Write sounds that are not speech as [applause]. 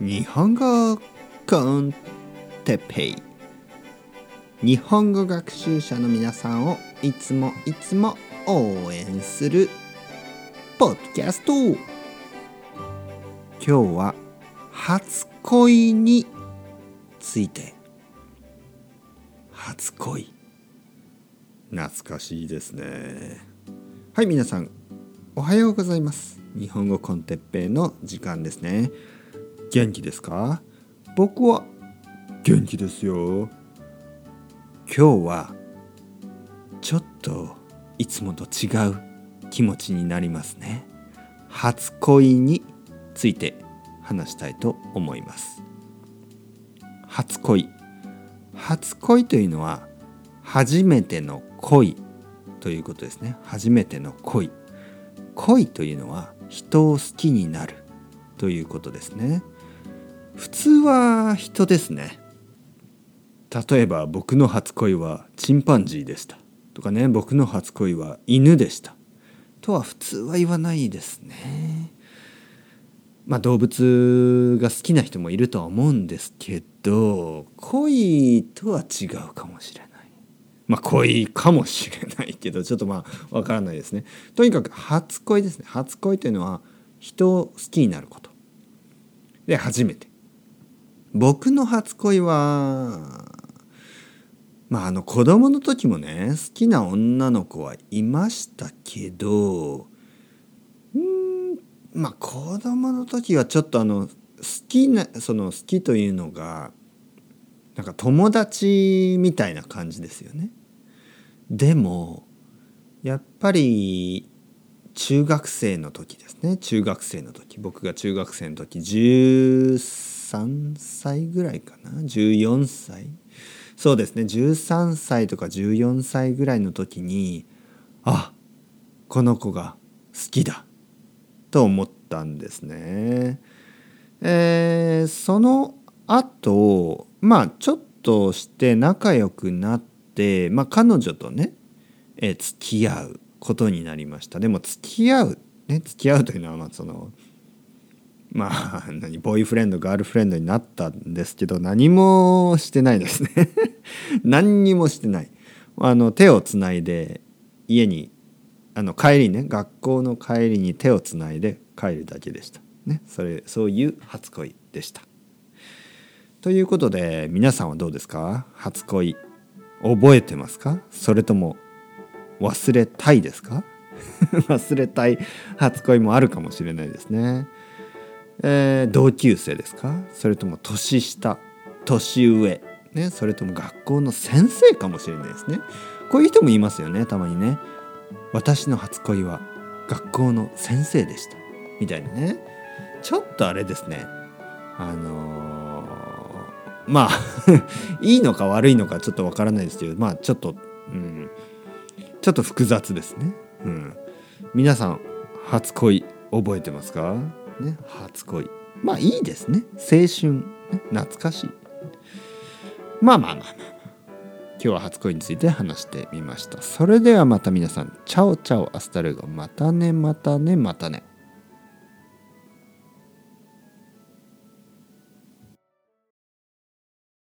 日本語コンテペイ。日本語学習者の皆さんをいつもいつも応援するポッドキャスト。今日は初恋について。初恋。懐かしいですね。はい皆さん。おはようございます。日本語コンテッペイの時間ですね。元気ですか？僕は元気ですよ。今日はちょっといつもと違う気持ちになりますね。初恋について話したいと思います。初恋。初恋というのは初めての恋ということですね。初めての恋。恋というのは人を好きになるということですね。普通は人ですね。例えば僕の初恋はチンパンジーでした。とかね僕の初恋は犬でした。とは普通は言わないですね。まあ動物が好きな人もいるとは思うんですけど恋とは違うかもしれない。まあ恋かもしれないけどちょっとまあわからないですね。とにかく初恋ですね。初恋というのは人を好きになること。で初めて。僕の初恋はまああの子供の時もね好きな女の子はいましたけどうんまあ子供の時はちょっとあの好きなその好きというのがなんか友達みたいな感じですよね。でもやっぱり中学生の時ですね。中学生の時。僕が中学生の時。13歳ぐらいかな？14歳？そうですね13歳とか14歳ぐらいの時にあこの子が好きだと思ったんですね。えー、その後まあちょっとして仲良くなって、まあ、彼女とね、えー、付き合うことになりました。でも付き合うね付き合うというのはまあそのまあ何ボーイフレンドガールフレンドになったんですけど何もしてないですね。[laughs] 何にもしてない。あの手をつないで家にあの帰りね学校の帰りに手をつないで帰るだけでした。ね。それそういう初恋でした。ということで皆さんはどうですか？初恋覚えてますか？それとも忘れたいですか？[laughs] 忘れたい初恋もあるかもしれないですね。えー、同級生ですか？それとも年下？年上、ね、それとも学校の先生かもしれないですね。こういう人もいますよねたまにね。私の初恋は学校の先生でした。みたいなね。ちょっとあれですね。あのー、まあ [laughs] いいのか悪いのかちょっとわからないですけどまあちょっとうん。ちょっと複雑ですね。うん。皆さん初恋覚えてますか？ね、初恋。まあいいですね。青春、懐かしい。まあまあまあまあ。今日は初恋について話してみました。それではまた皆さん。 ciao ciao hasta luego。またねまたねまたね。